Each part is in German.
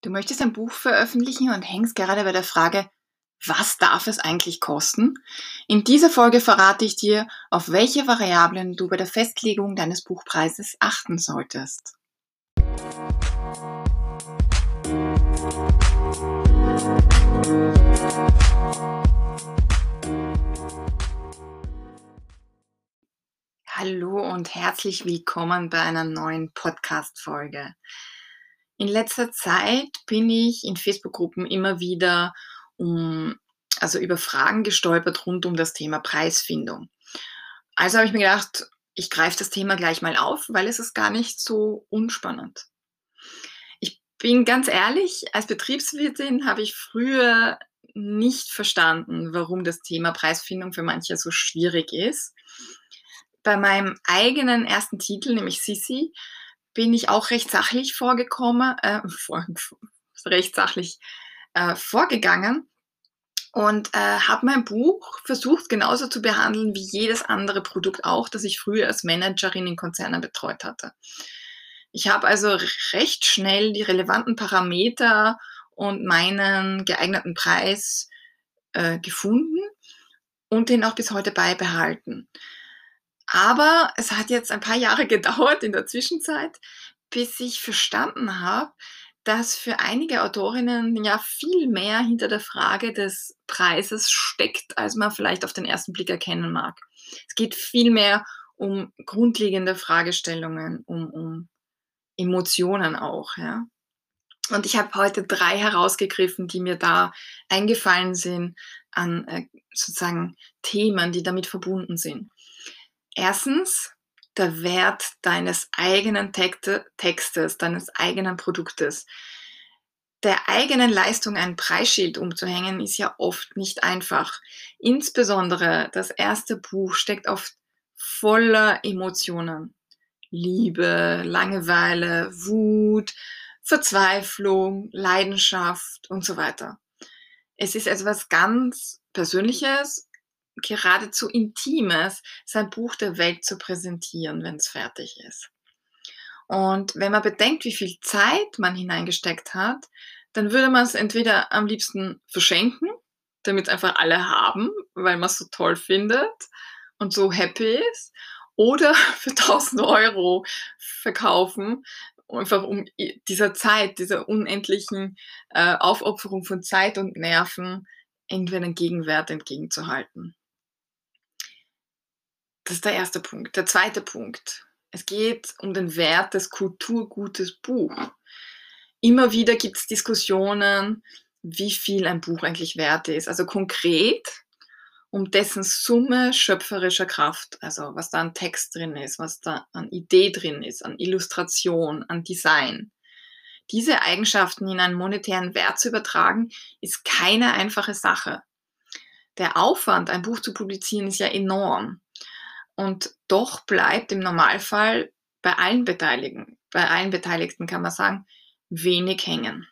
Du möchtest ein Buch veröffentlichen und hängst gerade bei der Frage, was darf es eigentlich kosten? In dieser Folge verrate ich dir, auf welche Variablen du bei der Festlegung deines Buchpreises achten solltest. Hallo und herzlich willkommen bei einer neuen Podcast-Folge. In letzter Zeit bin ich in Facebook-Gruppen immer wieder um, also über Fragen gestolpert rund um das Thema Preisfindung. Also habe ich mir gedacht, ich greife das Thema gleich mal auf, weil es ist gar nicht so unspannend. Ich bin ganz ehrlich, als Betriebswirtin habe ich früher nicht verstanden, warum das Thema Preisfindung für manche so schwierig ist. Bei meinem eigenen ersten Titel, nämlich Sissi, bin ich auch recht sachlich vorgekommen, äh, vor, recht sachlich äh, vorgegangen und äh, habe mein Buch versucht genauso zu behandeln wie jedes andere Produkt auch, das ich früher als Managerin in Konzernen betreut hatte. Ich habe also recht schnell die relevanten Parameter und meinen geeigneten Preis äh, gefunden und den auch bis heute beibehalten. Aber es hat jetzt ein paar Jahre gedauert in der Zwischenzeit, bis ich verstanden habe, dass für einige Autorinnen ja viel mehr hinter der Frage des Preises steckt, als man vielleicht auf den ersten Blick erkennen mag. Es geht viel mehr um grundlegende Fragestellungen, um, um Emotionen auch. Ja. Und ich habe heute drei herausgegriffen, die mir da eingefallen sind an äh, sozusagen Themen, die damit verbunden sind. Erstens, der Wert deines eigenen Textes, deines eigenen Produktes. Der eigenen Leistung ein Preisschild umzuhängen, ist ja oft nicht einfach. Insbesondere das erste Buch steckt oft voller Emotionen. Liebe, Langeweile, Wut, Verzweiflung, Leidenschaft und so weiter. Es ist etwas ganz Persönliches geradezu Intimes, sein Buch der Welt zu präsentieren, wenn es fertig ist. Und wenn man bedenkt, wie viel Zeit man hineingesteckt hat, dann würde man es entweder am liebsten verschenken, damit einfach alle haben, weil man es so toll findet und so happy ist, oder für 1000 Euro verkaufen, einfach um dieser Zeit, dieser unendlichen äh, Aufopferung von Zeit und Nerven irgendwie einen Gegenwert entgegenzuhalten. Das ist der erste Punkt. Der zweite Punkt. Es geht um den Wert des Kulturgutes Buch. Immer wieder gibt es Diskussionen, wie viel ein Buch eigentlich wert ist. Also konkret um dessen Summe schöpferischer Kraft, also was da an Text drin ist, was da an Idee drin ist, an Illustration, an Design. Diese Eigenschaften in einen monetären Wert zu übertragen, ist keine einfache Sache. Der Aufwand, ein Buch zu publizieren, ist ja enorm. Und doch bleibt im Normalfall bei allen Beteiligten, bei allen Beteiligten kann man sagen, wenig hängen.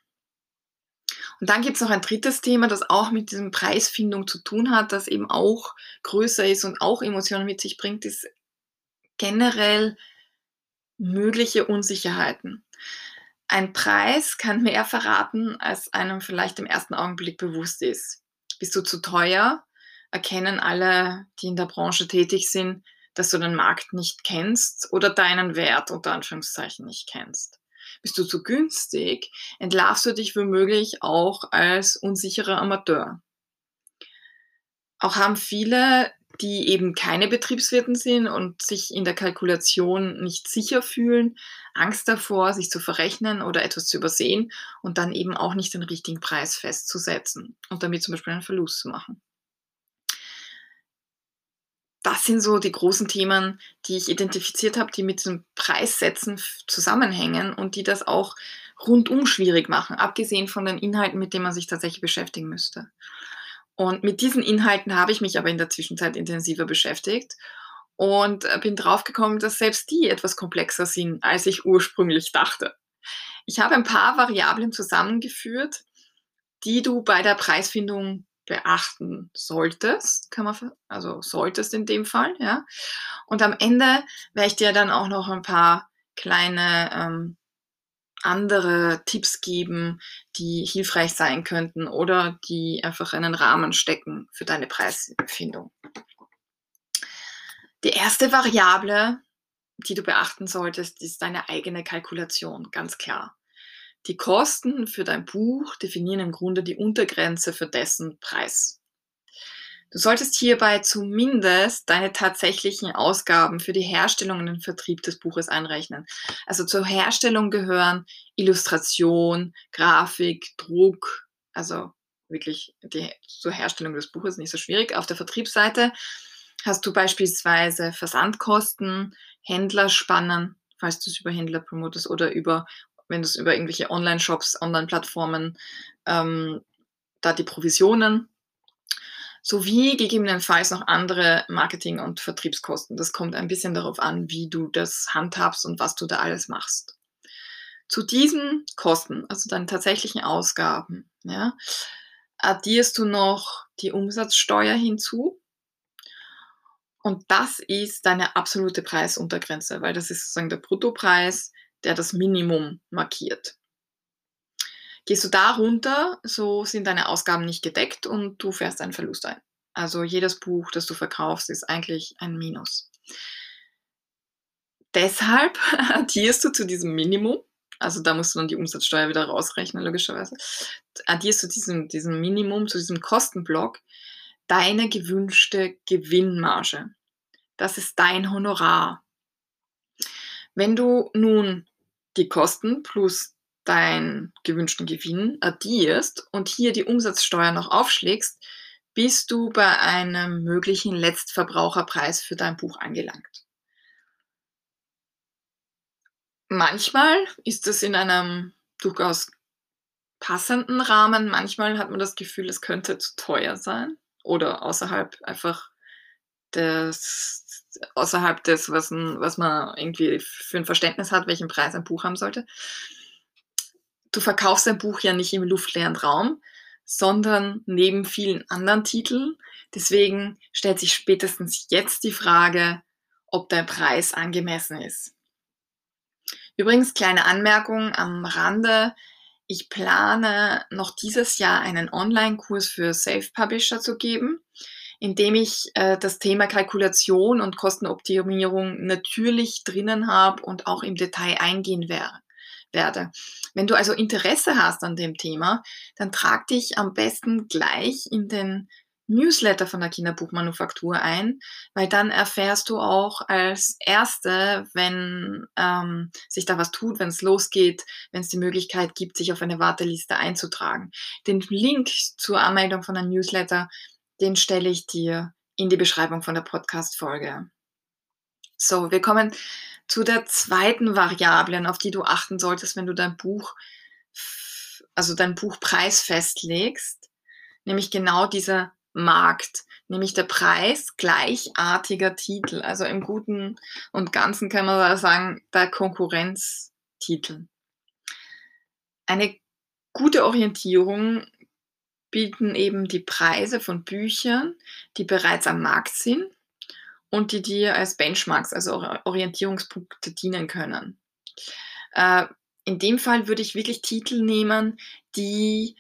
Und dann gibt es noch ein drittes Thema, das auch mit diesem Preisfindung zu tun hat, das eben auch größer ist und auch Emotionen mit sich bringt, ist generell mögliche Unsicherheiten. Ein Preis kann mehr verraten, als einem vielleicht im ersten Augenblick bewusst ist. Bist du zu teuer? Erkennen alle, die in der Branche tätig sind, dass du den Markt nicht kennst oder deinen Wert unter Anführungszeichen nicht kennst. Bist du zu günstig, entlarvst du dich womöglich auch als unsicherer Amateur. Auch haben viele, die eben keine Betriebswirten sind und sich in der Kalkulation nicht sicher fühlen, Angst davor, sich zu verrechnen oder etwas zu übersehen und dann eben auch nicht den richtigen Preis festzusetzen und damit zum Beispiel einen Verlust zu machen das sind so die großen Themen, die ich identifiziert habe, die mit dem Preissetzen zusammenhängen und die das auch rundum schwierig machen, abgesehen von den Inhalten, mit denen man sich tatsächlich beschäftigen müsste. Und mit diesen Inhalten habe ich mich aber in der Zwischenzeit intensiver beschäftigt und äh, bin draufgekommen, dass selbst die etwas komplexer sind, als ich ursprünglich dachte. Ich habe ein paar Variablen zusammengeführt, die du bei der Preisfindung beachten solltest, kann man, also solltest in dem Fall, ja. Und am Ende werde ich dir dann auch noch ein paar kleine ähm, andere Tipps geben, die hilfreich sein könnten oder die einfach einen Rahmen stecken für deine Preisfindung. Die erste Variable, die du beachten solltest, ist deine eigene Kalkulation, ganz klar. Die Kosten für dein Buch definieren im Grunde die Untergrenze für dessen Preis. Du solltest hierbei zumindest deine tatsächlichen Ausgaben für die Herstellung und den Vertrieb des Buches einrechnen. Also zur Herstellung gehören Illustration, Grafik, Druck, also wirklich die, zur Herstellung des Buches nicht so schwierig. Auf der Vertriebsseite hast du beispielsweise Versandkosten, Händlerspannen, falls du es über Händler promotest oder über, wenn du es über irgendwelche Online-Shops, Online-Plattformen, ähm, da die Provisionen sowie gegebenenfalls noch andere Marketing- und Vertriebskosten. Das kommt ein bisschen darauf an, wie du das handhabst und was du da alles machst. Zu diesen Kosten, also deinen tatsächlichen Ausgaben, ja, addierst du noch die Umsatzsteuer hinzu. Und das ist deine absolute Preisuntergrenze, weil das ist sozusagen der Bruttopreis, der das Minimum markiert. Gehst du da runter, so sind deine Ausgaben nicht gedeckt und du fährst einen Verlust ein. Also jedes Buch, das du verkaufst, ist eigentlich ein Minus. Deshalb addierst du zu diesem Minimum, also da musst du dann die Umsatzsteuer wieder rausrechnen, logischerweise, addierst du diesem, diesem Minimum, zu diesem Kostenblock, deine gewünschte Gewinnmarge. Das ist dein Honorar. Wenn du nun die Kosten plus deinen gewünschten Gewinn addierst und hier die Umsatzsteuer noch aufschlägst, bist du bei einem möglichen Letztverbraucherpreis für dein Buch angelangt. Manchmal ist es in einem durchaus passenden Rahmen, manchmal hat man das Gefühl, es könnte zu teuer sein oder außerhalb einfach des, außerhalb des, was, was man irgendwie für ein Verständnis hat, welchen Preis ein Buch haben sollte du verkaufst ein Buch ja nicht im luftleeren Raum, sondern neben vielen anderen Titeln. Deswegen stellt sich spätestens jetzt die Frage, ob dein Preis angemessen ist. Übrigens, kleine Anmerkung am Rande. Ich plane noch dieses Jahr einen Online-Kurs für Self-Publisher zu geben, in dem ich äh, das Thema Kalkulation und Kostenoptimierung natürlich drinnen habe und auch im Detail eingehen werde werde. Wenn du also Interesse hast an dem Thema, dann trag dich am besten gleich in den Newsletter von der Kinderbuchmanufaktur ein, weil dann erfährst du auch als Erste, wenn ähm, sich da was tut, wenn es losgeht, wenn es die Möglichkeit gibt, sich auf eine Warteliste einzutragen. Den Link zur Anmeldung von der Newsletter, den stelle ich dir in die Beschreibung von der Podcast-Folge. So, wir kommen zu der zweiten Variablen, auf die du achten solltest, wenn du dein Buch, also dein Buchpreis festlegst, nämlich genau dieser Markt, nämlich der Preis gleichartiger Titel. Also im Guten und Ganzen kann man sagen, der Konkurrenztitel. Eine gute Orientierung bieten eben die Preise von Büchern, die bereits am Markt sind und die dir als Benchmarks, also Orientierungspunkte dienen können. Äh, in dem Fall würde ich wirklich Titel nehmen, die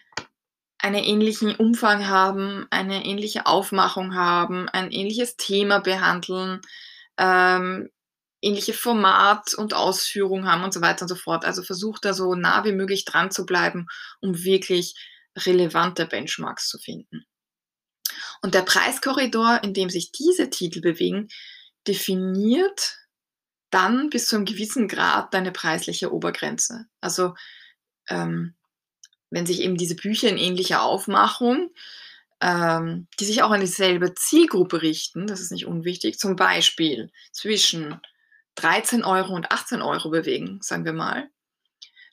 einen ähnlichen Umfang haben, eine ähnliche Aufmachung haben, ein ähnliches Thema behandeln, ähm, ähnliche Format und Ausführung haben und so weiter und so fort. Also versucht da so nah wie möglich dran zu bleiben, um wirklich relevante Benchmarks zu finden. Und der Preiskorridor, in dem sich diese Titel bewegen, definiert dann bis zu einem gewissen Grad deine preisliche Obergrenze. Also ähm, wenn sich eben diese Bücher in ähnlicher Aufmachung, ähm, die sich auch an dieselbe Zielgruppe richten, das ist nicht unwichtig, zum Beispiel zwischen 13 Euro und 18 Euro bewegen, sagen wir mal,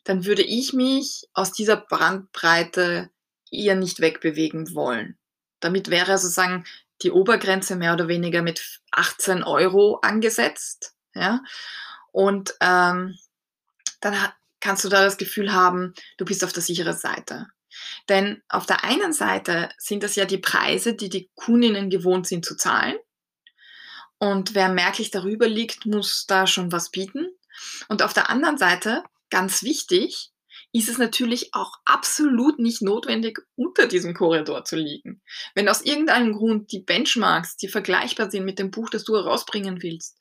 dann würde ich mich aus dieser Brandbreite eher nicht wegbewegen wollen. Damit wäre sozusagen die Obergrenze mehr oder weniger mit 18 Euro angesetzt. Ja? Und ähm, dann kannst du da das Gefühl haben, du bist auf der sicheren Seite. Denn auf der einen Seite sind das ja die Preise, die die Kundinnen gewohnt sind zu zahlen. Und wer merklich darüber liegt, muss da schon was bieten. Und auf der anderen Seite ganz wichtig, ist es natürlich auch absolut nicht notwendig, unter diesem Korridor zu liegen. Wenn aus irgendeinem Grund die Benchmarks, die vergleichbar sind mit dem Buch, das du herausbringen willst,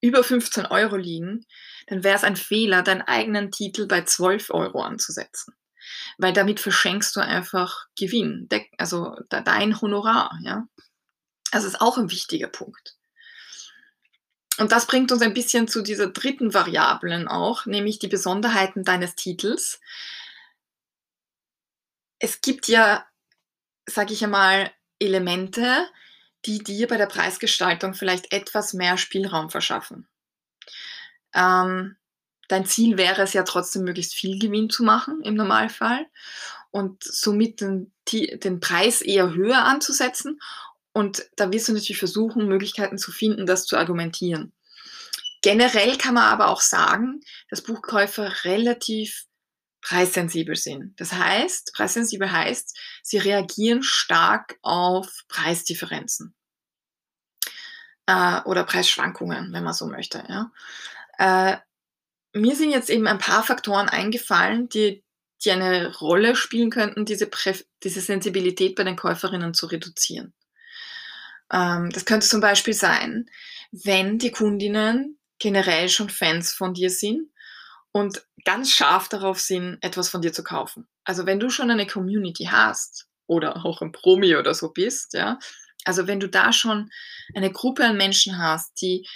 über 15 Euro liegen, dann wäre es ein Fehler, deinen eigenen Titel bei 12 Euro anzusetzen. Weil damit verschenkst du einfach Gewinn, also dein Honorar. Ja? Das ist auch ein wichtiger Punkt. Und das bringt uns ein bisschen zu dieser dritten Variablen auch, nämlich die Besonderheiten deines Titels. Es gibt ja, sage ich einmal, Elemente, die dir bei der Preisgestaltung vielleicht etwas mehr Spielraum verschaffen. Ähm, dein Ziel wäre es ja trotzdem, möglichst viel Gewinn zu machen im Normalfall und somit den, den Preis eher höher anzusetzen und da wirst du natürlich versuchen, Möglichkeiten zu finden, das zu argumentieren. Generell kann man aber auch sagen, dass Buchkäufer relativ preissensibel sind. Das heißt, preissensibel heißt, sie reagieren stark auf Preisdifferenzen äh, oder Preisschwankungen, wenn man so möchte. Ja. Äh, mir sind jetzt eben ein paar Faktoren eingefallen, die, die eine Rolle spielen könnten, diese, diese Sensibilität bei den Käuferinnen zu reduzieren. Ähm, das könnte zum Beispiel sein, wenn die Kundinnen generell schon Fans von dir sind und ganz scharf darauf sind, etwas von dir zu kaufen. Also wenn du schon eine Community hast oder auch ein Promi oder so bist, ja, also wenn du da schon eine Gruppe an Menschen hast, die,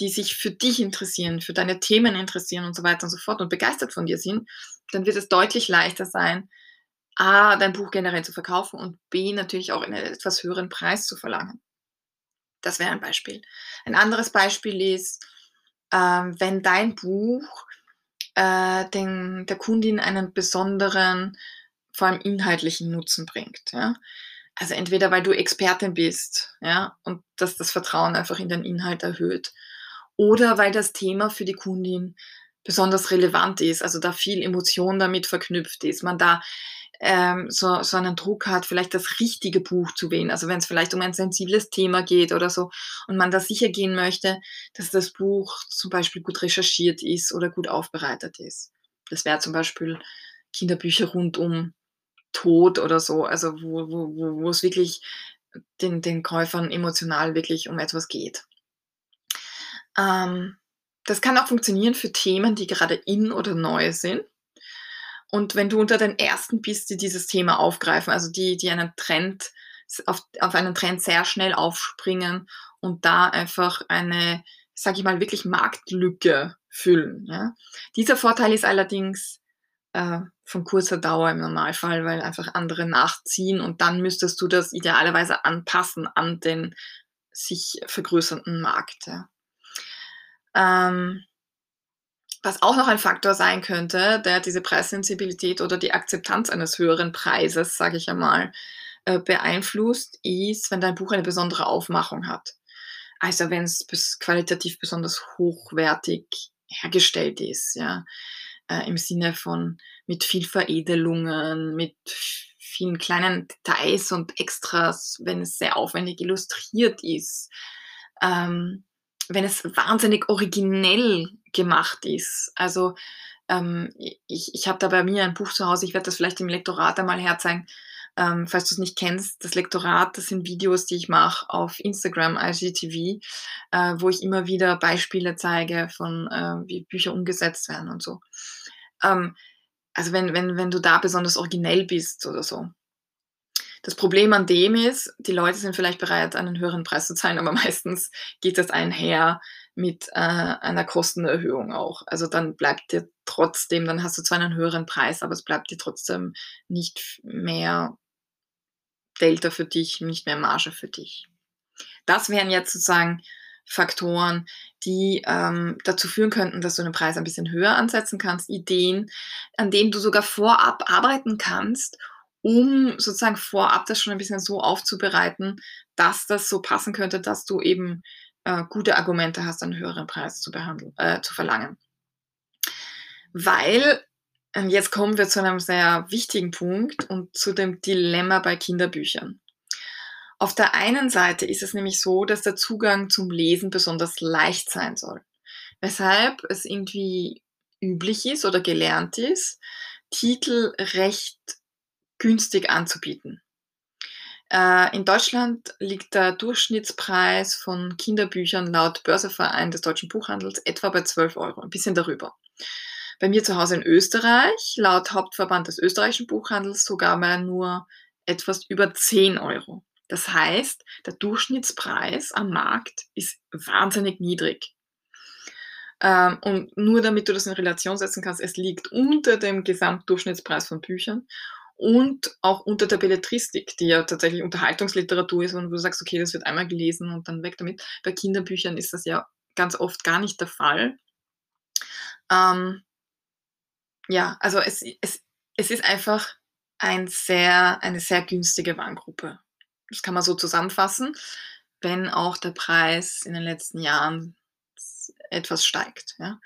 die sich für dich interessieren, für deine Themen interessieren und so weiter und so fort und begeistert von dir sind, dann wird es deutlich leichter sein, A, dein Buch generell zu verkaufen und B, natürlich auch einen etwas höheren Preis zu verlangen. Das wäre ein Beispiel. Ein anderes Beispiel ist, ähm, wenn dein Buch äh, den, der Kundin einen besonderen, vor allem inhaltlichen Nutzen bringt. Ja? Also entweder weil du Expertin bist ja, und dass das Vertrauen einfach in den Inhalt erhöht oder weil das Thema für die Kundin besonders relevant ist, also da viel Emotion damit verknüpft ist, man da ähm, so, so einen Druck hat, vielleicht das richtige Buch zu wählen. Also wenn es vielleicht um ein sensibles Thema geht oder so und man da sicher gehen möchte, dass das Buch zum Beispiel gut recherchiert ist oder gut aufbereitet ist. Das wäre zum Beispiel Kinderbücher rund um Tod oder so, also wo, wo, wo, wo es wirklich den, den Käufern emotional wirklich um etwas geht. Ähm, das kann auch funktionieren für Themen, die gerade in oder neu sind. Und wenn du unter den ersten bist, die dieses Thema aufgreifen, also die, die einen Trend, auf, auf einen Trend sehr schnell aufspringen und da einfach eine, sag ich mal, wirklich Marktlücke füllen. Ja. Dieser Vorteil ist allerdings äh, von kurzer Dauer im Normalfall, weil einfach andere nachziehen und dann müsstest du das idealerweise anpassen an den sich vergrößernden Markt. Ja. Ähm, was auch noch ein Faktor sein könnte, der diese Preissensibilität oder die Akzeptanz eines höheren Preises, sage ich einmal, äh, beeinflusst, ist, wenn dein Buch eine besondere Aufmachung hat. Also wenn es qualitativ besonders hochwertig hergestellt ist, ja, äh, im Sinne von mit viel Veredelungen, mit vielen kleinen Details und Extras, wenn es sehr aufwendig illustriert ist. Ähm, wenn es wahnsinnig originell gemacht ist. Also ähm, ich, ich habe da bei mir ein Buch zu Hause, ich werde das vielleicht im Lektorat einmal herzeigen, ähm, falls du es nicht kennst. Das Lektorat, das sind Videos, die ich mache auf Instagram, IGTV, äh, wo ich immer wieder Beispiele zeige von, äh, wie Bücher umgesetzt werden und so. Ähm, also wenn, wenn, wenn du da besonders originell bist oder so, das Problem an dem ist, die Leute sind vielleicht bereit, einen höheren Preis zu zahlen, aber meistens geht das einher mit äh, einer Kostenerhöhung auch. Also dann bleibt dir trotzdem, dann hast du zwar einen höheren Preis, aber es bleibt dir trotzdem nicht mehr Delta für dich, nicht mehr Marge für dich. Das wären jetzt sozusagen Faktoren, die ähm, dazu führen könnten, dass du den Preis ein bisschen höher ansetzen kannst, Ideen, an denen du sogar vorab arbeiten kannst, um sozusagen vorab das schon ein bisschen so aufzubereiten, dass das so passen könnte, dass du eben äh, gute Argumente hast, einen höheren Preis zu, behandeln, äh, zu verlangen. Weil, äh, jetzt kommen wir zu einem sehr wichtigen Punkt und zu dem Dilemma bei Kinderbüchern. Auf der einen Seite ist es nämlich so, dass der Zugang zum Lesen besonders leicht sein soll. Weshalb es irgendwie üblich ist oder gelernt ist, Titel recht günstig anzubieten. Äh, in Deutschland liegt der Durchschnittspreis von Kinderbüchern laut Börseverein des deutschen Buchhandels etwa bei 12 Euro, ein bisschen darüber. Bei mir zu Hause in Österreich, laut Hauptverband des österreichischen Buchhandels, sogar bei nur etwas über 10 Euro. Das heißt, der Durchschnittspreis am Markt ist wahnsinnig niedrig. Ähm, und nur damit du das in Relation setzen kannst, es liegt unter dem Gesamtdurchschnittspreis von Büchern und auch unter der Belletristik, die ja tatsächlich Unterhaltungsliteratur ist und wo du sagst, okay, das wird einmal gelesen und dann weg damit. Bei Kinderbüchern ist das ja ganz oft gar nicht der Fall. Ähm, ja, also es, es, es ist einfach ein sehr, eine sehr günstige Warengruppe. Das kann man so zusammenfassen, wenn auch der Preis in den letzten Jahren etwas steigt. Ja.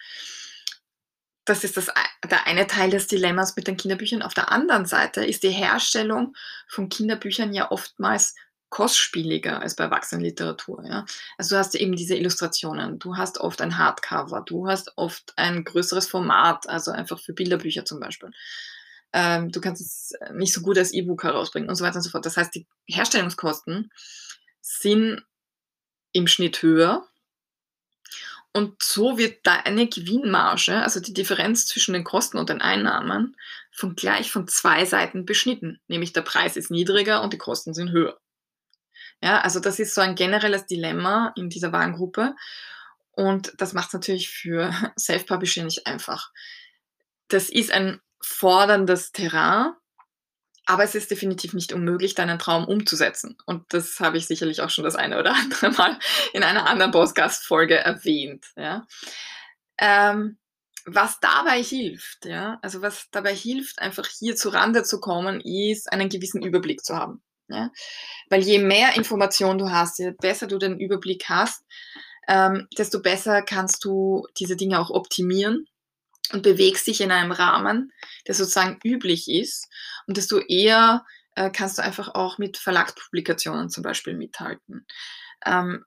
Das ist das, der eine Teil des Dilemmas mit den Kinderbüchern. Auf der anderen Seite ist die Herstellung von Kinderbüchern ja oftmals kostspieliger als bei Erwachsenenliteratur. Ja? Also du hast eben diese Illustrationen, du hast oft ein Hardcover, du hast oft ein größeres Format, also einfach für Bilderbücher zum Beispiel. Ähm, du kannst es nicht so gut als E-Book herausbringen und so weiter und so fort. Das heißt, die Herstellungskosten sind im Schnitt höher und so wird deine Gewinnmarge, also die Differenz zwischen den Kosten und den Einnahmen, von gleich von zwei Seiten beschnitten. Nämlich der Preis ist niedriger und die Kosten sind höher. Ja, also das ist so ein generelles Dilemma in dieser Warengruppe. Und das macht es natürlich für Self-Publishing nicht einfach. Das ist ein forderndes Terrain, aber es ist definitiv nicht unmöglich, deinen Traum umzusetzen. Und das habe ich sicherlich auch schon das eine oder andere Mal in einer anderen Podcast-Folge erwähnt. Ja. Ähm, was dabei hilft, ja, also was dabei hilft, einfach hier zu Rande zu kommen, ist, einen gewissen Überblick zu haben. Ja? Weil je mehr Informationen du hast, je besser du den Überblick hast, ähm, desto besser kannst du diese Dinge auch optimieren und bewegst dich in einem Rahmen, der sozusagen üblich ist und desto eher äh, kannst du einfach auch mit Verlagspublikationen zum Beispiel mithalten. Ähm,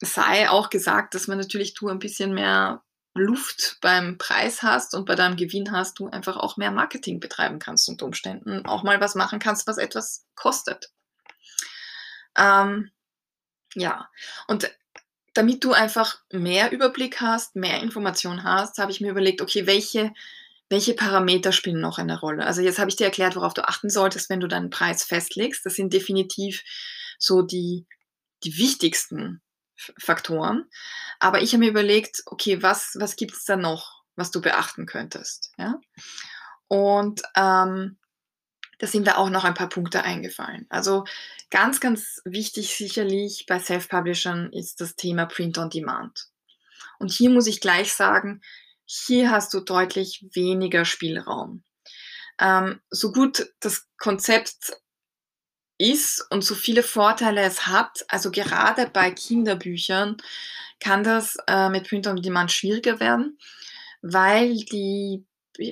sei auch gesagt, dass man natürlich du ein bisschen mehr Luft beim Preis hast und bei deinem Gewinn hast, du einfach auch mehr Marketing betreiben kannst unter Umständen, auch mal was machen kannst, was etwas kostet. Ähm, ja, und damit du einfach mehr Überblick hast, mehr Information hast, habe ich mir überlegt, okay, welche, welche Parameter spielen noch eine Rolle? Also jetzt habe ich dir erklärt, worauf du achten solltest, wenn du deinen Preis festlegst. Das sind definitiv so die, die wichtigsten Faktoren. Aber ich habe mir überlegt, okay, was, was gibt es da noch, was du beachten könntest? Ja? Und ähm, da sind mir auch noch ein paar Punkte eingefallen. Also ganz, ganz wichtig sicherlich bei Self-Publishern ist das Thema Print on Demand. Und hier muss ich gleich sagen, hier hast du deutlich weniger Spielraum. Ähm, so gut das Konzept ist und so viele Vorteile es hat, also gerade bei Kinderbüchern kann das äh, mit Print on Demand schwieriger werden, weil die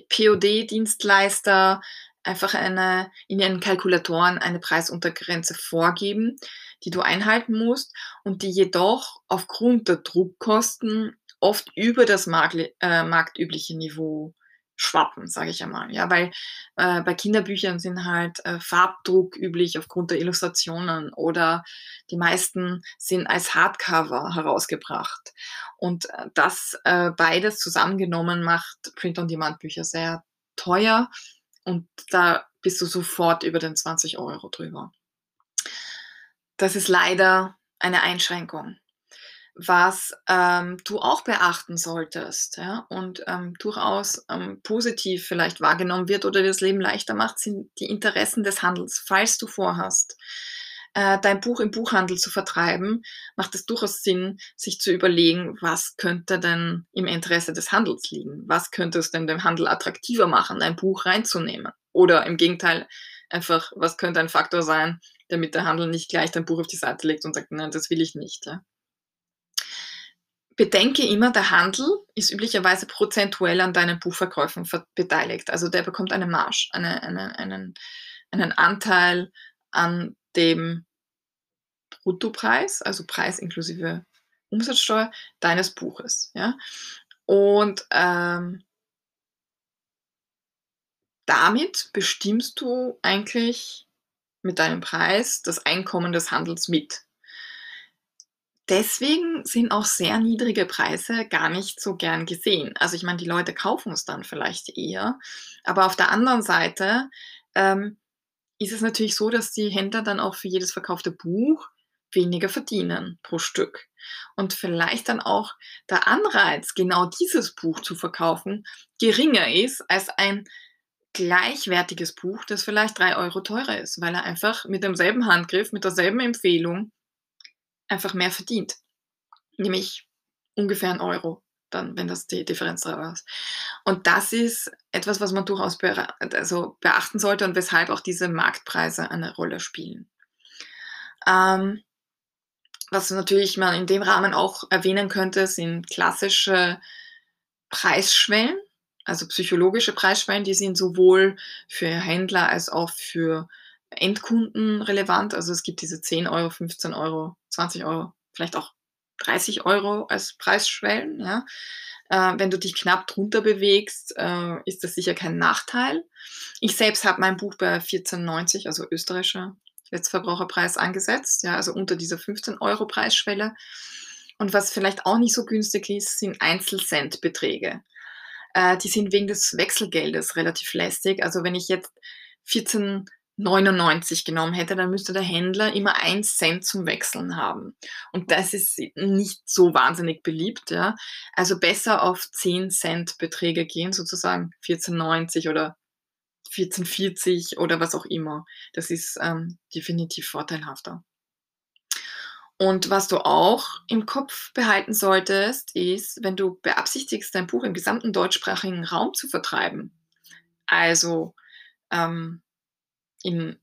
POD-Dienstleister einfach eine, in ihren Kalkulatoren eine Preisuntergrenze vorgeben, die du einhalten musst und die jedoch aufgrund der Druckkosten oft über das markt, äh, marktübliche Niveau schwappen, sage ich einmal. Ja, weil äh, bei Kinderbüchern sind halt äh, Farbdruck üblich aufgrund der Illustrationen oder die meisten sind als Hardcover herausgebracht. Und äh, das äh, beides zusammengenommen macht Print-on-Demand-Bücher sehr teuer und da bist du sofort über den 20 Euro drüber. Das ist leider eine Einschränkung was ähm, du auch beachten solltest ja, und ähm, durchaus ähm, positiv vielleicht wahrgenommen wird oder dir das Leben leichter macht, sind die Interessen des Handels. Falls du vorhast, äh, dein Buch im Buchhandel zu vertreiben, macht es durchaus Sinn, sich zu überlegen, was könnte denn im Interesse des Handels liegen? Was könnte es denn dem Handel attraktiver machen, ein Buch reinzunehmen? Oder im Gegenteil, einfach, was könnte ein Faktor sein, damit der Handel nicht gleich dein Buch auf die Seite legt und sagt, nein, das will ich nicht. Ja? Bedenke immer, der Handel ist üblicherweise prozentuell an deinen Buchverkäufen beteiligt. Also der bekommt eine Marge, eine, eine, einen, einen Anteil an dem Bruttopreis, also Preis inklusive Umsatzsteuer deines Buches. Ja? Und ähm, damit bestimmst du eigentlich mit deinem Preis das Einkommen des Handels mit. Deswegen sind auch sehr niedrige Preise gar nicht so gern gesehen. Also ich meine, die Leute kaufen es dann vielleicht eher, aber auf der anderen Seite ähm, ist es natürlich so, dass die Händler dann auch für jedes verkaufte Buch weniger verdienen pro Stück. Und vielleicht dann auch der Anreiz, genau dieses Buch zu verkaufen, geringer ist als ein gleichwertiges Buch, das vielleicht drei Euro teurer ist, weil er einfach mit demselben Handgriff, mit derselben Empfehlung einfach mehr verdient. Nämlich ungefähr ein Euro, dann, wenn das die Differenz drei ist. Und das ist etwas, was man durchaus be also beachten sollte und weshalb auch diese Marktpreise eine Rolle spielen. Ähm, was natürlich man in dem Rahmen auch erwähnen könnte, sind klassische Preisschwellen, also psychologische Preisschwellen, die sind sowohl für Händler als auch für Endkunden relevant. Also es gibt diese 10 Euro, 15 Euro, 20 Euro, vielleicht auch 30 Euro als Preisschwellen. Ja. Äh, wenn du dich knapp drunter bewegst, äh, ist das sicher kein Nachteil. Ich selbst habe mein Buch bei 14,90, also österreichischer Letztverbraucherpreis angesetzt, ja, also unter dieser 15 Euro Preisschwelle. Und was vielleicht auch nicht so günstig ist, sind Einzelcentbeträge. Äh, die sind wegen des Wechselgeldes relativ lästig. Also wenn ich jetzt 14,99 genommen hätte, dann müsste der Händler immer 1 Cent zum Wechseln haben. Und das ist nicht so wahnsinnig beliebt. Ja. Also besser auf 10 Cent Beträge gehen, sozusagen 14,90 oder 1440 oder was auch immer. Das ist ähm, definitiv vorteilhafter. Und was du auch im Kopf behalten solltest, ist, wenn du beabsichtigst, dein Buch im gesamten deutschsprachigen Raum zu vertreiben, also ähm, in,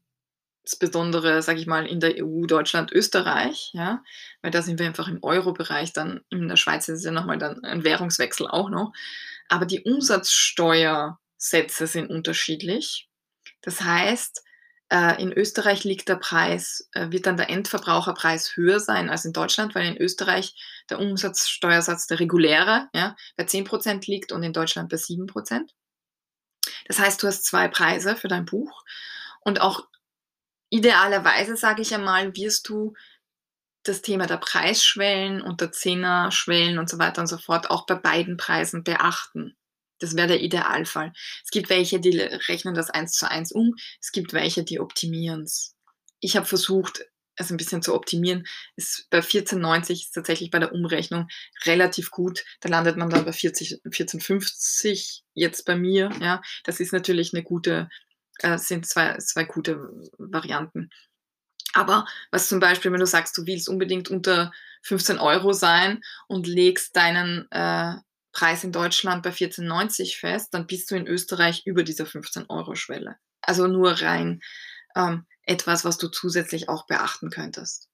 insbesondere, sage ich mal, in der EU, Deutschland, Österreich, ja, weil da sind wir einfach im Euro-Bereich, dann in der Schweiz ist ja nochmal dann ein Währungswechsel auch noch. Aber die Umsatzsteuer Sätze sind unterschiedlich. Das heißt, äh, in Österreich liegt der Preis, äh, wird dann der Endverbraucherpreis höher sein als in Deutschland, weil in Österreich der Umsatzsteuersatz der reguläre ja, bei 10% liegt und in Deutschland bei 7%. Das heißt, du hast zwei Preise für dein Buch und auch idealerweise, sage ich einmal, wirst du das Thema der Preisschwellen und der Zehnerschwellen und so weiter und so fort auch bei beiden Preisen beachten. Das wäre der Idealfall. Es gibt welche, die rechnen das eins zu eins um. Es gibt welche, die optimieren es. Ich habe versucht, es ein bisschen zu optimieren. Ist bei 14,90 ist tatsächlich bei der Umrechnung relativ gut. Da landet man dann bei 40, 14,50 jetzt bei mir. Ja, das ist natürlich eine gute, äh, sind zwei, zwei gute Varianten. Aber was zum Beispiel, wenn du sagst, du willst unbedingt unter 15 Euro sein und legst deinen äh, Preis in Deutschland bei 14,90 fest, dann bist du in Österreich über dieser 15-Euro-Schwelle. Also nur rein ähm, etwas, was du zusätzlich auch beachten könntest.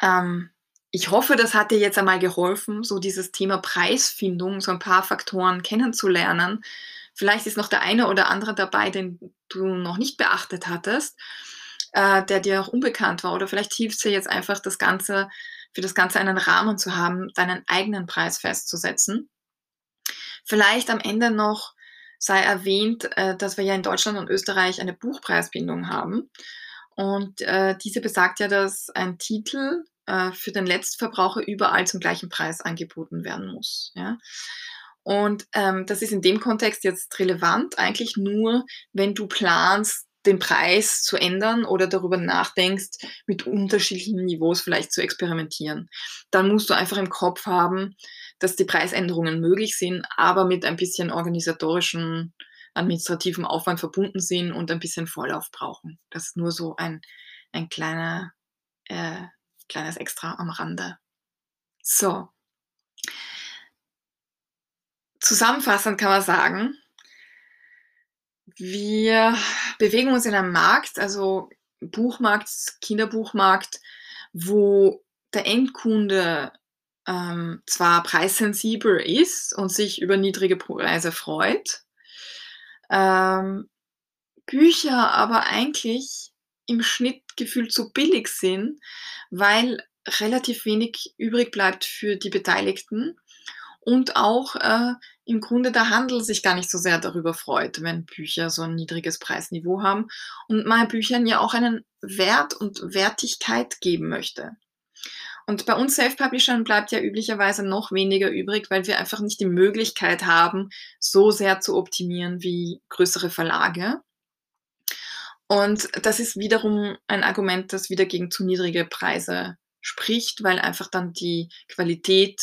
Ähm, ich hoffe, das hat dir jetzt einmal geholfen, so dieses Thema Preisfindung, so ein paar Faktoren kennenzulernen. Vielleicht ist noch der eine oder andere dabei, den du noch nicht beachtet hattest, äh, der dir auch unbekannt war. Oder vielleicht hilft dir jetzt einfach das Ganze für das Ganze einen Rahmen zu haben, deinen eigenen Preis festzusetzen. Vielleicht am Ende noch sei erwähnt, äh, dass wir ja in Deutschland und Österreich eine Buchpreisbindung haben. Und äh, diese besagt ja, dass ein Titel äh, für den Letztverbraucher überall zum gleichen Preis angeboten werden muss. Ja? Und ähm, das ist in dem Kontext jetzt relevant, eigentlich nur, wenn du planst, den Preis zu ändern oder darüber nachdenkst, mit unterschiedlichen Niveaus vielleicht zu experimentieren. Dann musst du einfach im Kopf haben, dass die Preisänderungen möglich sind, aber mit ein bisschen organisatorischen, administrativen Aufwand verbunden sind und ein bisschen Vorlauf brauchen. Das ist nur so ein, ein kleiner, äh, kleines Extra am Rande. So. Zusammenfassend kann man sagen, wir bewegen uns in einem Markt, also Buchmarkt, Kinderbuchmarkt, wo der Endkunde ähm, zwar preissensibel ist und sich über niedrige Preise freut, ähm, Bücher aber eigentlich im Schnitt gefühlt zu billig sind, weil relativ wenig übrig bleibt für die Beteiligten und auch äh, im Grunde der Handel sich gar nicht so sehr darüber freut, wenn Bücher so ein niedriges Preisniveau haben und man Büchern ja auch einen Wert und Wertigkeit geben möchte. Und bei uns Self-Publishern bleibt ja üblicherweise noch weniger übrig, weil wir einfach nicht die Möglichkeit haben, so sehr zu optimieren wie größere Verlage. Und das ist wiederum ein Argument, das wieder gegen zu niedrige Preise spricht, weil einfach dann die Qualität,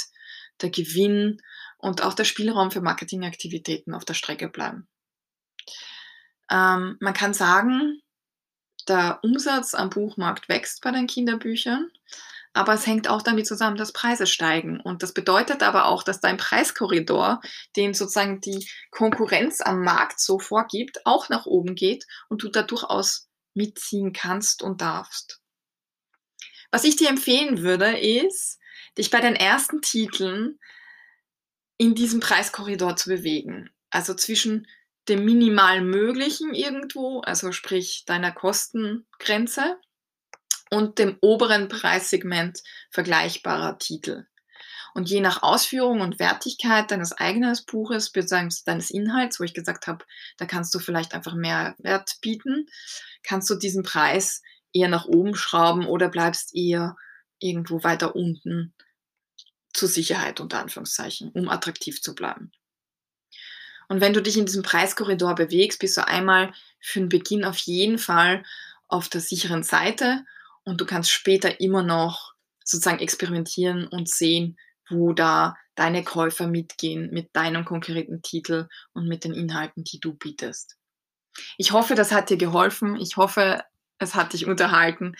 der Gewinn und auch der Spielraum für Marketingaktivitäten auf der Strecke bleiben. Ähm, man kann sagen, der Umsatz am Buchmarkt wächst bei den Kinderbüchern, aber es hängt auch damit zusammen, dass Preise steigen. Und das bedeutet aber auch, dass dein Preiskorridor, den sozusagen die Konkurrenz am Markt so vorgibt, auch nach oben geht und du da durchaus mitziehen kannst und darfst. Was ich dir empfehlen würde, ist, dich bei den ersten Titeln in diesem Preiskorridor zu bewegen. Also zwischen dem minimal möglichen irgendwo, also sprich deiner Kostengrenze und dem oberen Preissegment vergleichbarer Titel. Und je nach Ausführung und Wertigkeit deines eigenen Buches, beziehungsweise deines Inhalts, wo ich gesagt habe, da kannst du vielleicht einfach mehr Wert bieten, kannst du diesen Preis eher nach oben schrauben oder bleibst eher irgendwo weiter unten zur Sicherheit unter Anführungszeichen, um attraktiv zu bleiben. Und wenn du dich in diesem Preiskorridor bewegst, bist du einmal für den Beginn auf jeden Fall auf der sicheren Seite und du kannst später immer noch sozusagen experimentieren und sehen, wo da deine Käufer mitgehen mit deinem konkreten Titel und mit den Inhalten, die du bietest. Ich hoffe, das hat dir geholfen. Ich hoffe, es hat dich unterhalten.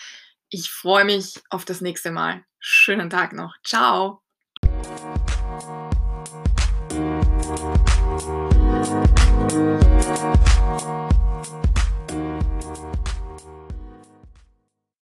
Ich freue mich auf das nächste Mal. Schönen Tag noch. Ciao. Thank you.